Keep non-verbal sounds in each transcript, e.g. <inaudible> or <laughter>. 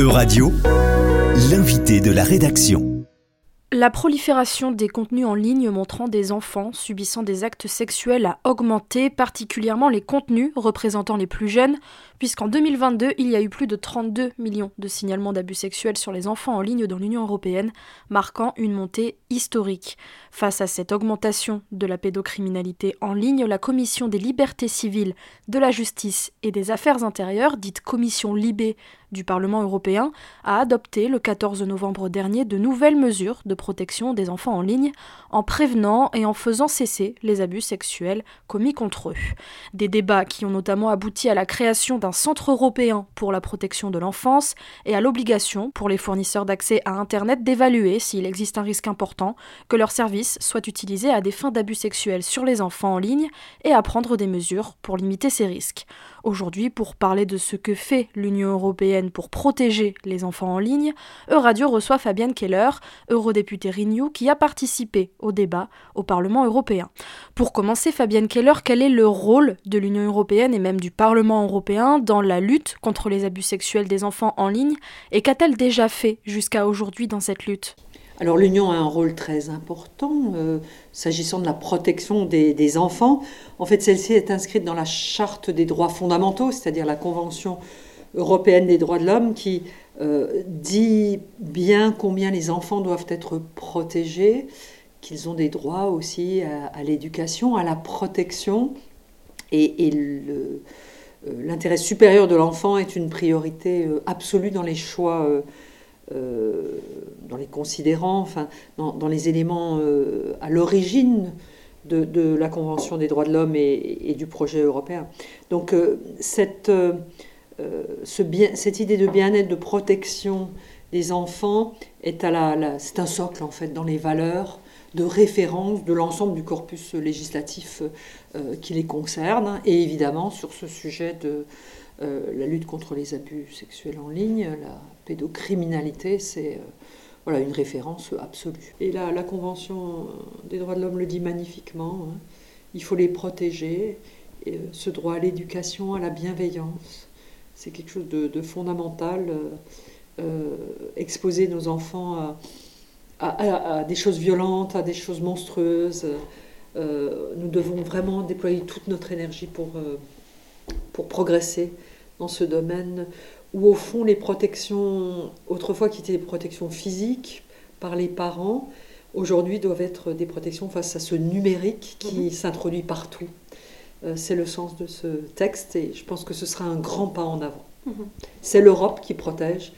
Euradio, l'invité de la rédaction. La prolifération des contenus en ligne montrant des enfants subissant des actes sexuels a augmenté, particulièrement les contenus représentant les plus jeunes, puisqu'en 2022, il y a eu plus de 32 millions de signalements d'abus sexuels sur les enfants en ligne dans l'Union européenne, marquant une montée historique. Face à cette augmentation de la pédocriminalité en ligne, la Commission des libertés civiles, de la justice et des affaires intérieures, dite Commission Libé du Parlement européen, a adopté le 14 novembre dernier de nouvelles mesures de protection des enfants en ligne en prévenant et en faisant cesser les abus sexuels commis contre eux. Des débats qui ont notamment abouti à la création d'un centre européen pour la protection de l'enfance et à l'obligation pour les fournisseurs d'accès à Internet d'évaluer s'il existe un risque important que leur service soit utilisé à des fins d'abus sexuels sur les enfants en ligne et à prendre des mesures pour limiter ces risques. Aujourd'hui, pour parler de ce que fait l'Union européenne pour protéger les enfants en ligne, Euradio reçoit Fabienne Keller, eurodéputée Renew, qui a participé au débat au Parlement européen. Pour commencer, Fabienne Keller, quel est le rôle de l'Union européenne et même du Parlement européen dans la lutte contre les abus sexuels des enfants en ligne et qu'a-t-elle déjà fait jusqu'à aujourd'hui dans cette lutte? Alors l'Union a un rôle très important euh, s'agissant de la protection des, enfants. En fait, celle-ci est inscrite dans la Charte des droits fondamentaux, c'est-à-dire la Convention européenne des droits de l'homme, qui euh, dit bien combien les enfants doivent être protégés, qu'ils ont des droits aussi à, l'éducation, à la protection, et, euh, l'intérêt supérieur de l'enfant est une priorité absolue dans les choix dans les considérants, enfin, dans, les éléments euh, à l'origine de, la Convention des droits de l'homme et, du projet européen. Donc euh, cette, ce bien, cette idée de bien-être, de protection des enfants est à la, c'est un socle en fait dans les valeurs de référence de l'ensemble du corpus législatif qui les concerne et évidemment sur ce sujet de la lutte contre les abus sexuels en ligne, la pédocriminalité, c'est euh, voilà, une référence absolue. Et là, la Convention des droits de l'homme le dit magnifiquement, hein. il faut les protéger, euh, ce droit à l'éducation, à la bienveillance, c'est quelque chose de, fondamental. Euh, exposer nos enfants à, des choses violentes, à des choses monstrueuses. nous devons vraiment déployer toute notre énergie pour, pour progresser dans ce domaine où au fond les protections, autrefois qui étaient des protections physiques par les parents, aujourd'hui doivent être des protections face à ce numérique qui mhm. s'introduit partout. Euh, c'est le sens de ce texte et je pense que ce sera un grand pas en avant. Mhm. C'est l'Europe qui protège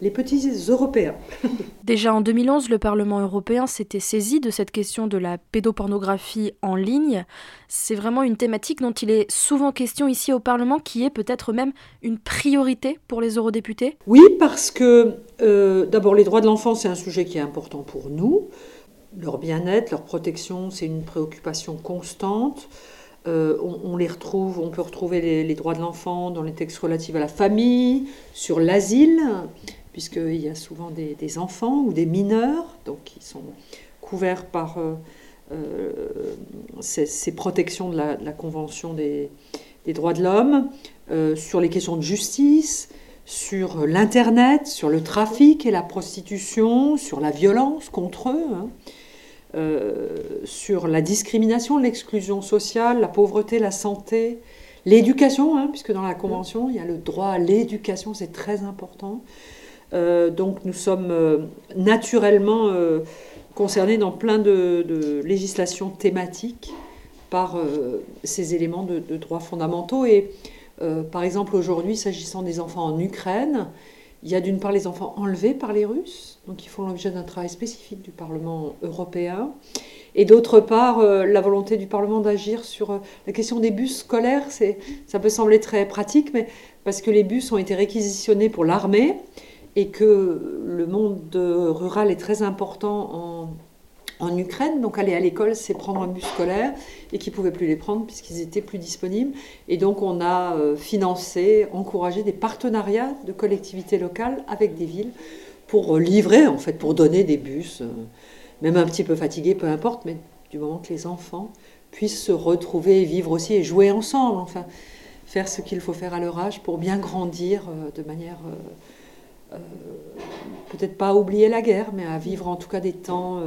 les petits Européens. <laughs> Déjà en 2011, le Parlement européen s'était saisi de cette question de la pédopornographie en ligne. C'est vraiment une thématique dont il est souvent question ici au Parlement, qui est peut-être même une priorité pour les eurodéputés Oui, parce que euh, d'abord les droits de l'enfant, c'est un sujet qui est important pour nous. Leur bien-être, leur protection, c'est une préoccupation constante. Euh, on, les retrouve, on peut retrouver les, les droits de l'enfant dans les textes relatifs à la famille, sur l'asile, puisqu'il y a souvent des, enfants ou des mineurs, donc qui sont couverts par euh, euh, ces, protections de la, Convention des, droits de l'homme, euh, sur les questions de justice, sur l'Internet, sur le trafic et la prostitution, sur la violence contre eux. Hein, sur la discrimination, l'exclusion sociale, la pauvreté, la santé, l'éducation, hein, puisque dans la Convention, il y a le droit à l'éducation, c'est très important. Euh, donc nous sommes euh, naturellement euh, concernés dans plein de, législations thématiques par ces éléments de, droits fondamentaux. Et par exemple, aujourd'hui, s'agissant des enfants en Ukraine, il y a d'une part les enfants enlevés par les Russes, donc ils font l'objet d'un travail spécifique du Parlement européen, et d'autre part la volonté du Parlement d'agir sur la question des bus scolaires. Ça peut sembler très pratique, mais parce que les bus ont été réquisitionnés pour l'armée, et que le monde rural est très important en, Ukraine. Donc aller à l'école, c'est prendre un bus scolaire et qu'ils ne pouvaient plus les prendre puisqu'ils étaient plus disponibles. Et donc on a euh, financé, encouragé des partenariats de collectivités locales avec des villes pour euh, livrer, en fait, pour donner des bus, euh, même un petit peu fatigués, peu importe, mais du moment que les enfants puissent se retrouver et vivre aussi et jouer ensemble, enfin, faire ce qu'il faut faire à leur âge pour bien grandir de manière peut-être pas à oublier la guerre, mais à vivre en tout cas des temps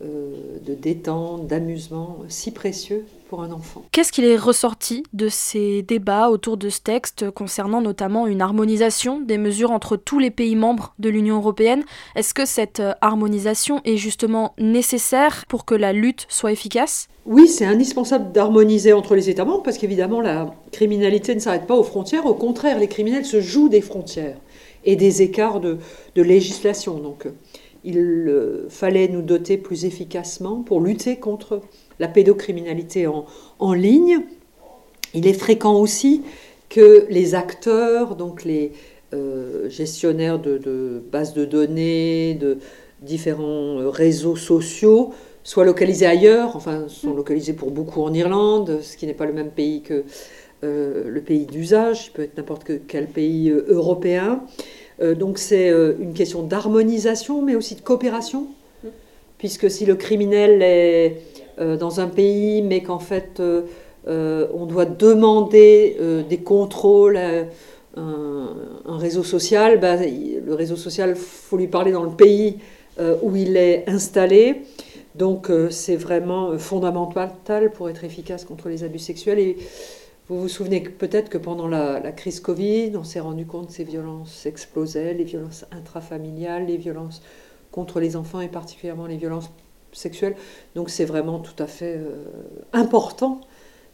de détente, d'amusement si précieux pour un enfant. Qu'est-ce qu'il est ressorti de ces débats autour de ce texte concernant notamment une harmonisation des mesures entre tous les pays membres de l'Union européenne? Est-ce que cette euh, harmonisation est justement nécessaire pour que la lutte soit efficace? Oui, c'est indispensable d'harmoniser entre les États membres parce qu'évidemment, la criminalité ne s'arrête pas aux frontières. Au contraire, les criminels se jouent des frontières et des écarts de, législation. Donc, il euh, fallait nous doter plus efficacement pour lutter contre la pédocriminalité en, ligne. Il est fréquent aussi que les acteurs, donc les euh, gestionnaires de, bases de données, de différents réseaux sociaux, soient localisés ailleurs, enfin sont localisés pour beaucoup en Irlande, ce qui n'est pas le même pays que euh, le pays d'usage, peut être n'importe quel pays européen. Donc c'est une question d'harmonisation, mais aussi de coopération, puisque si le criminel est euh, dans un pays, mais qu'en fait euh, euh, on doit demander des contrôles à un, réseau social, bah, le réseau social, faut lui parler dans le pays où il est installé. Donc c'est vraiment fondamental pour être efficace contre les abus sexuels. Et vous vous souvenez peut-être que pendant la, crise Covid, on s'est rendu compte que ces violences explosaient, les violences intrafamiliales, les violences contre les enfants et particulièrement les violences sexuelle. Donc c'est vraiment tout à fait euh, important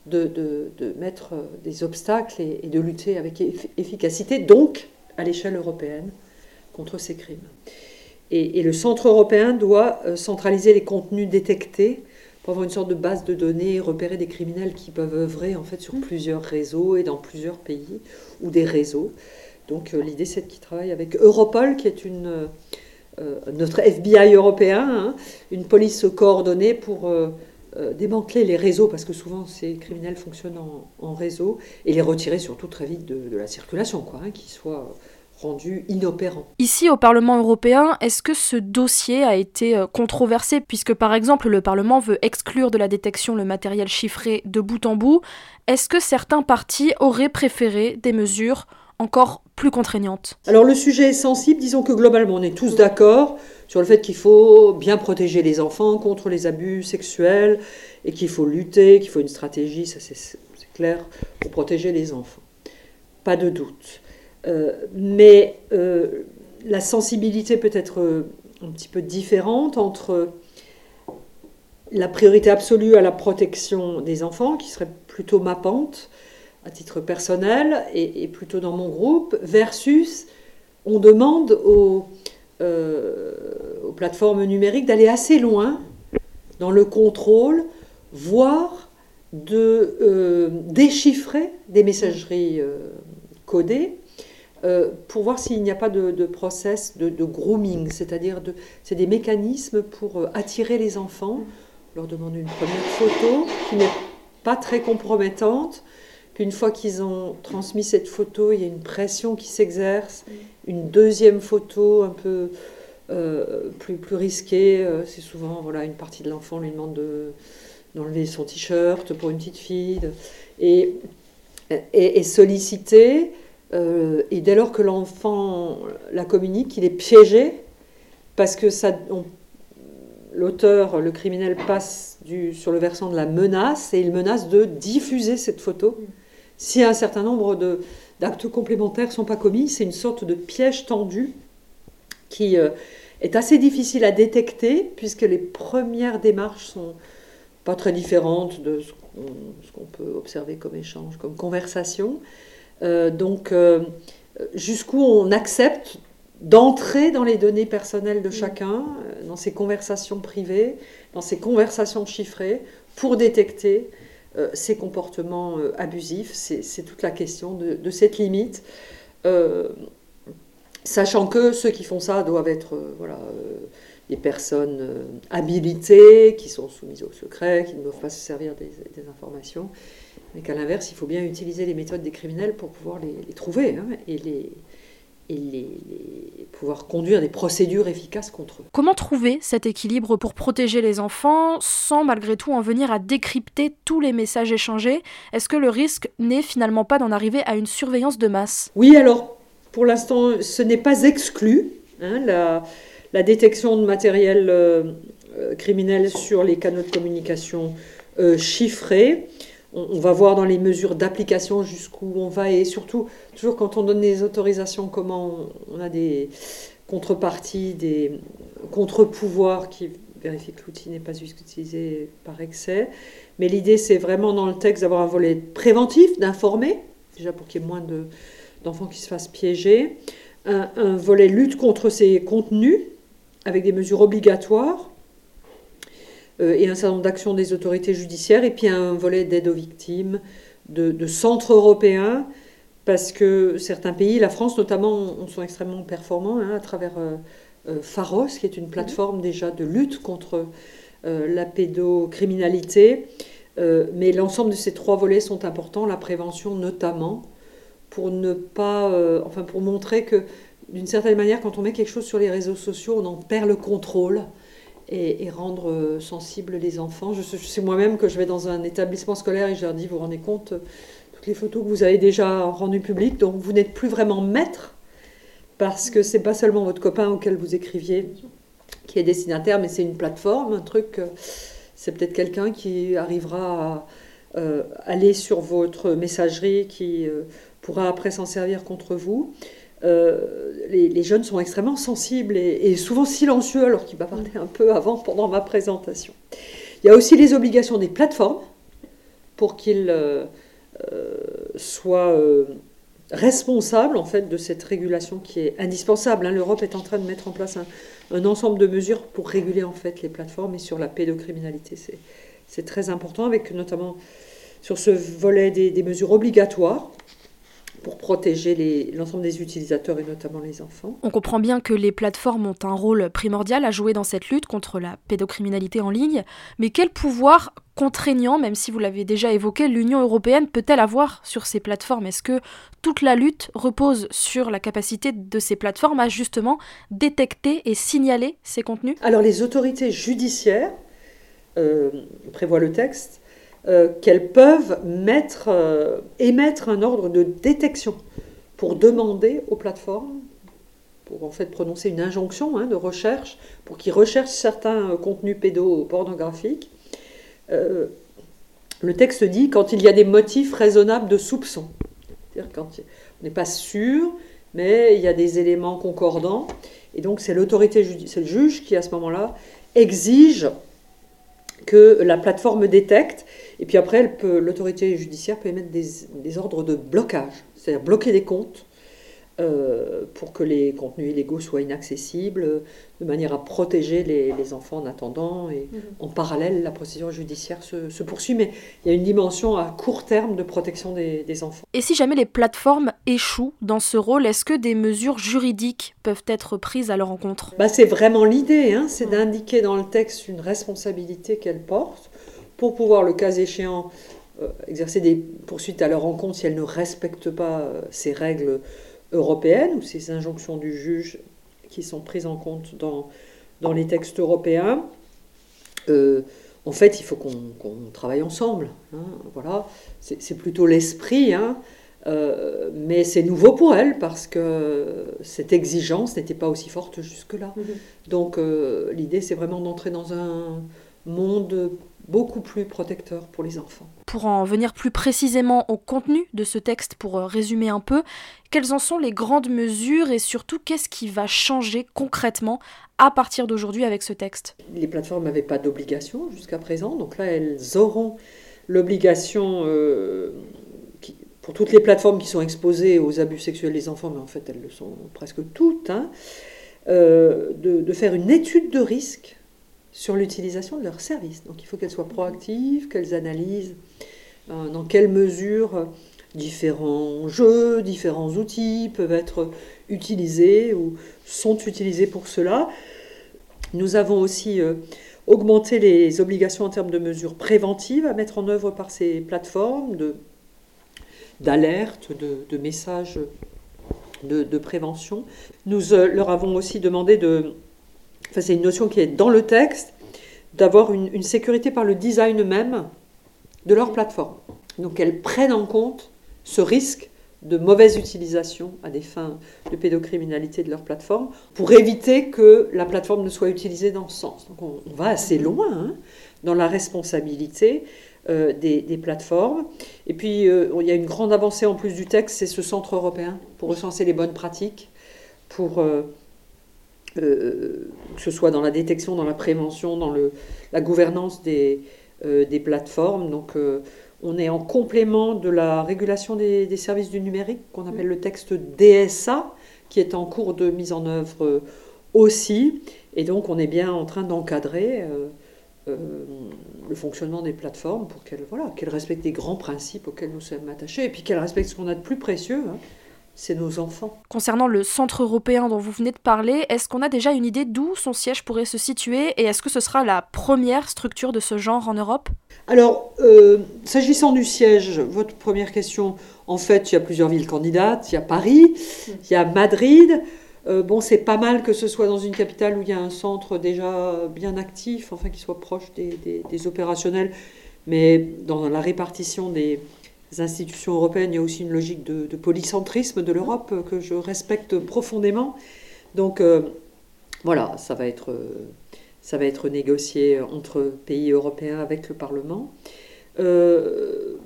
de, de, mettre euh, des obstacles et, de lutter avec efficacité, donc à l'échelle européenne, contre ces crimes. Et, le Centre européen doit euh, centraliser les contenus détectés pour avoir une sorte de base de données, repérer des criminels qui peuvent œuvrer en fait sur plusieurs réseaux et dans plusieurs pays ou des réseaux. Donc l'idée c'est qu'ils travaillent avec Europol, qui est une euh, notre FBI européen, hein, une police coordonnée pour euh, euh, démanteler les réseaux, parce que souvent ces criminels fonctionnent en, réseau, et les retirer surtout très vite de, la circulation, quoi, hein, qu'ils soient rendus inopérants. Ici au Parlement européen, est-ce que ce dossier a été controversé? Puisque par exemple le Parlement veut exclure de la détection le matériel chiffré de bout en bout Est-ce que certains partis auraient préféré des mesures encore plus contraignante Alors le sujet est sensible, disons que globalement on est tous d'accord sur le fait qu'il faut bien protéger les enfants contre les abus sexuels et qu'il faut lutter, qu'il faut une stratégie, ça c'est clair, pour protéger les enfants. Pas de doute. Euh, mais euh, la sensibilité peut être euh, un petit peu différente entre la priorité absolue à la protection des enfants, qui serait plutôt ma pente, à titre personnel et, plutôt dans mon groupe, versus on demande aux, plateformes numériques d'aller assez loin dans le contrôle, voire de déchiffrer des messageries codées pour voir s'il n'y a pas de, de process de, grooming, c'est-à-dire de, c'est des mécanismes pour attirer les enfants, leur demander une première photo qui n'est pas très compromettante, une fois qu'ils ont transmis cette photo, il y a une pression qui s'exerce. Une deuxième photo un peu euh, plus, plus risquée, euh, c'est souvent voilà, une partie de l'enfant lui demande d'enlever son t-shirt pour une petite fille. et, sollicité. Euh, et dès lors que l'enfant la communique, il est piégé parce que l'auteur, le criminel, passe sur le versant de la menace et il menace de diffuser cette photo. Si un certain nombre d'actes complémentaires ne sont pas commis, c'est une sorte de piège tendu qui euh, est assez difficile à détecter puisque les premières démarches sont pas très différentes de ce qu'on peut observer comme échange, comme conversation. Euh, donc, euh, jusqu'où on accepte d'entrer dans les données personnelles de chacun, dans ces conversations privées, dans ces conversations chiffrées, pour détecter euh, ces comportements euh, abusifs. C'est toute la question de, cette limite. Euh, sachant que ceux qui font ça doivent être voilà, des personnes habilitées, qui sont soumises au secret, qui ne doivent pas se servir des, informations, mais qu'à l'inverse, il faut bien utiliser les méthodes des criminels pour pouvoir les, trouver hein, et les, et les, pouvoir conduire des procédures efficaces contre eux. Comment trouver cet équilibre pour protéger les enfants sans malgré tout en venir à décrypter tous les messages échangés? Est-ce que le risque n'est finalement pas d'en arriver à une surveillance de masse? Oui, alors Pour l'instant, ce n'est pas exclu. Hein, la, la, détection de matériel euh, criminel sur les canaux de communication chiffrés. On, va voir dans les mesures d'application jusqu'où on va et surtout, toujours quand on donne des autorisations, comment on a des contreparties, des contre-pouvoirs qui vérifient que l'outil n'est pas utilisé par excès. Mais l'idée, c'est vraiment dans le texte d'avoir un volet préventif, d'informer, déjà pour qu'il y ait moins d'enfants qui se fassent piéger, un, volet lutte contre ces contenus, avec des mesures obligatoires, euh, et un certain nombre d'actions des autorités judiciaires, et puis un volet d'aide aux victimes, de, de centres européens, parce que certains pays, la France notamment, sont extrêmement performants hein, à travers euh, euh, Pharos, qui est une plateforme déjà de lutte contre la pédocriminalité. Euh, mais l'ensemble de ces trois volets sont importants, la prévention notamment, pour ne pas, euh, enfin pour montrer que d'une certaine manière, quand on met quelque chose sur les réseaux sociaux, on en perd le contrôle et, rendre euh, sensibles les enfants. Je, sais moi-même que je vais dans un établissement scolaire et je leur dis, vous vous rendez compte, toutes les photos que vous avez déjà rendues publiques, donc vous n'êtes plus vraiment maître, parce que c'est pas seulement votre copain auquel vous écriviez qui est destinataire, mais c'est une plateforme, un truc c'est peut-être quelqu'un qui arrivera à euh, aller sur votre messagerie, qui euh, pourra après s'en servir contre vous. Euh, les, jeunes sont extrêmement sensibles et, souvent silencieux, alors qu'il m'a parlé un peu avant pendant ma présentation. Il y a aussi les obligations des plateformes pour qu'ils soient responsables en fait de cette régulation qui est indispensable. Hein. L'Europe est en train de mettre en place un, un ensemble de mesures pour réguler en fait les plateformes et sur la pédocriminalité. C'est très important, avec notamment sur ce volet des, mesures obligatoires pour protéger l'ensemble des utilisateurs et notamment les enfants. On comprend bien que les plateformes ont un rôle primordial à jouer dans cette lutte contre la pédocriminalité en ligne, mais quel pouvoir contraignant, même si vous l'avez déjà évoqué, l'Union européenne peut-elle avoir sur ces plateformes? Est-ce que toute la lutte repose sur la capacité de ces plateformes à justement détecter et signaler ces contenus? Alors les autorités judiciaires, euh, prévoient le texte, euh, qu'elles peuvent euh, émettre un ordre de détection pour demander aux plateformes, pour en fait prononcer une injonction hein, de recherche, pour qu'ils recherchent certains contenus pédopornographiques euh, le texte dit quand il y a des motifs raisonnables de soupçon. C'est-à-dire quand on n'est pas sûr, mais il y a des éléments concordants. Et donc c'est l'autorité, c'est le juge qui à ce moment-là exige que la plateforme détecte. Et puis après, l'autorité judiciaire peut émettre des ordres de blocage, c'est-à-dire bloquer des comptes euh, pour que les contenus illégaux soient inaccessibles, de manière à protéger les, enfants en attendant. Et mhm. en parallèle, la procédure judiciaire se, poursuit, mais il y a une dimension à court terme de protection des, enfants. Et si jamais les plateformes échouent dans ce rôle, est-ce que des mesures juridiques peuvent être prises à leur encontre bah, C'est vraiment l'idée, hein, c'est d'indiquer dans le texte une responsabilité qu'elles portent pour pouvoir, le cas échéant, euh, exercer des poursuites à leur encontre si elles ne respectent pas euh, ces règles européenne ou ces injonctions du juge qui sont prises en compte dans, dans les textes européens. Euh, en fait, il faut qu'on travaille ensemble. Hein, voilà, c'est plutôt l'esprit, hein, euh, mais c'est nouveau pour elle parce que cette exigence n'était pas aussi forte jusque-là. Mm-hmm. Donc, euh, l'idée, c'est vraiment d'entrer dans un monde beaucoup plus protecteur pour les enfants. Pour en venir plus précisément au contenu de ce texte, pour euh, résumer un peu, quelles en sont les grandes mesures et surtout qu'est-ce qui va changer concrètement à partir d'aujourd'hui avec ce texte? Les plateformes n'avaient pas d'obligation jusqu'à présent, donc là elles auront l'obligation euh, pour toutes les plateformes qui sont exposées aux abus sexuels des enfants, mais en fait elles le sont presque toutes, hein, euh, de faire une étude de risque sur l'utilisation de leurs services. Donc il faut qu'elles soient proactives, qu'elles analysent euh, dans quelle mesure différents jeux, différents outils peuvent être utilisés ou sont utilisés pour cela. Nous avons aussi euh, augmenté les obligations en termes de mesures préventives à mettre en œuvre par ces plateformes, d'alerte, de, messages de, prévention. Nous euh, leur avons aussi demandé de enfin c'est une notion qui est dans le texte, d'avoir une, sécurité par le design même de leur plateforme. Donc elles prennent en compte ce risque de mauvaise utilisation à des fins de pédocriminalité de leur plateforme, pour éviter que la plateforme ne soit utilisée dans ce sens. Donc on, va assez loin hein, dans la responsabilité euh, des, plateformes. Et puis euh, il y a une grande avancée en plus du texte, c'est ce centre européen pour recenser les bonnes pratiques, pour euh, que ce soit dans la détection, dans la prévention, dans le, la gouvernance des, des plateformes. Donc on est en complément de la régulation des, services du numérique, qu'on appelle le texte DSA, qui est en cours de mise en œuvre euh, aussi. Et donc, on est bien en train d'encadrer euh, euh, le fonctionnement des plateformes pour qu'elles voilà, respectent les grands principes auxquels nous sommes attachés et puis qu'elles respectent ce qu'on a de plus précieux. Hein, c'est nos enfants. Concernant le centre européen dont vous venez de parler, est-ce qu'on a déjà une idée d'où son siège pourrait se situer et est-ce que ce sera la première structure de ce genre en Europe? Alors, euh, s'agissant du siège, votre première question, en fait, il y a plusieurs villes candidates. Il y a Paris, il y a Madrid. Euh, bon, c'est pas mal que ce soit dans une capitale où il y a un centre déjà bien actif, enfin qui soit proche des opérationnels, mais dans la répartition des, institutions européennes, il y a aussi une logique de, polycentrisme de l'Europe que je respecte profondément. Donc euh, voilà, ça va, être, ça va être négocié entre pays européens avec le Parlement. Euh,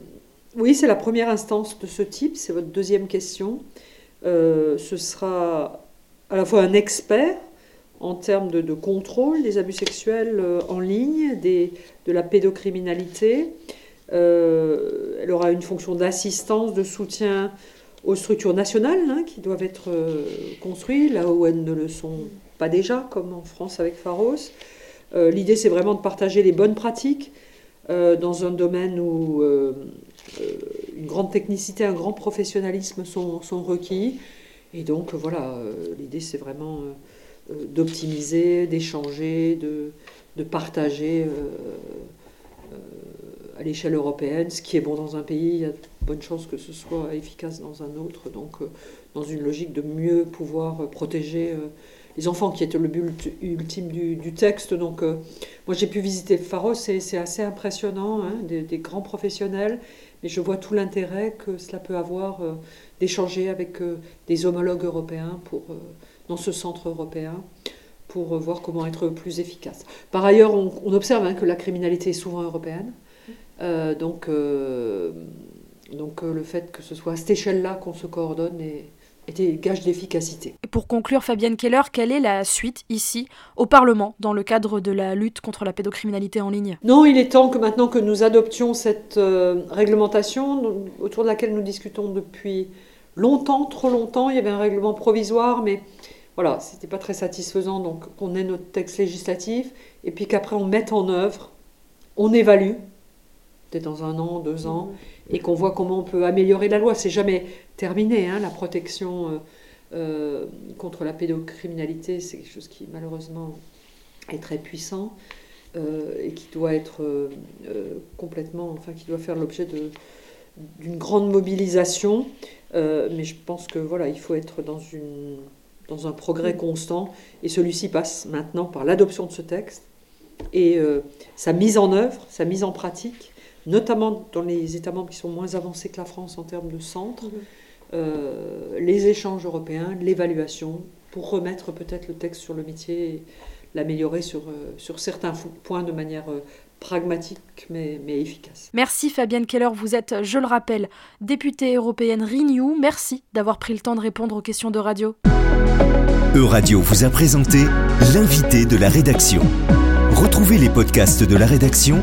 oui, c'est la première instance de ce type, c'est votre deuxième question. Euh, ce sera à la fois un expert en termes de, contrôle des abus sexuels en ligne, de la pédocriminalité, euh, elle aura une fonction d'assistance, de soutien aux structures nationales hein, qui doivent être euh, construites, là où elles ne le sont pas déjà, comme en France avec Pharos. Euh, l'idée, c'est vraiment de partager les bonnes pratiques dans un domaine où une grande technicité, un grand professionnalisme sont, requis. Et donc, voilà, l'idée, c'est vraiment d'optimiser, d'échanger, de, partager à l'échelle européenne. Ce qui est bon dans un pays, il y a de bonnes chances que ce soit efficace dans un autre. Donc, euh, dans une logique de mieux pouvoir euh, protéger euh, les enfants, qui était le but ultime du, texte. Donc, moi, j'ai pu visiter Pharos, c'est assez impressionnant, hein, des, grands professionnels. Mais je vois tout l'intérêt que cela peut avoir d'échanger avec des homologues européens pour, dans ce centre européen pour voir comment être plus efficace. Par ailleurs, on, observe hein, que la criminalité est souvent européenne. Euh, donc, euh, donc euh, le fait que ce soit à cette échelle-là qu'on se coordonne est, était gage d'efficacité. Et pour conclure, Fabienne Keller, quelle est la suite ici au Parlement dans le cadre de la lutte contre la pédocriminalité en ligne? Non, il est temps que maintenant que nous adoptions cette réglementation autour de laquelle nous discutons depuis longtemps, trop longtemps. Il y avait un règlement provisoire, mais voilà, c'était pas très satisfaisant. Donc qu'on ait notre texte législatif et puis qu'après on mette en œuvre, on évalue dans un an, deux ans, et qu'on voit comment on peut améliorer la loi. C'est jamais terminé, hein, la protection euh, euh, contre la pédocriminalité, c'est quelque chose qui malheureusement est très puissant euh, et qui doit être complètement, enfin qui doit faire l'objet d'une grande mobilisation. mais je pense que voilà, il faut être dans une dans un progrès constant, et celui-ci passe maintenant par l'adoption de ce texte et sa mise en œuvre, sa mise en pratique, notamment dans les États membres qui sont moins avancés que la France en termes de centre, mhm. euh, les échanges européens, l'évaluation, pour remettre peut-être le texte sur le métier et l'améliorer sur, euh, sur certains points de manière euh, pragmatique mais, mais, efficace. Merci Fabienne Keller, vous êtes, je le rappelle, députée européenne Renew. Merci d'avoir pris le temps de répondre aux questions de radio. Euradio vous a présenté l'invité de la rédaction. Retrouvez les podcasts de la rédaction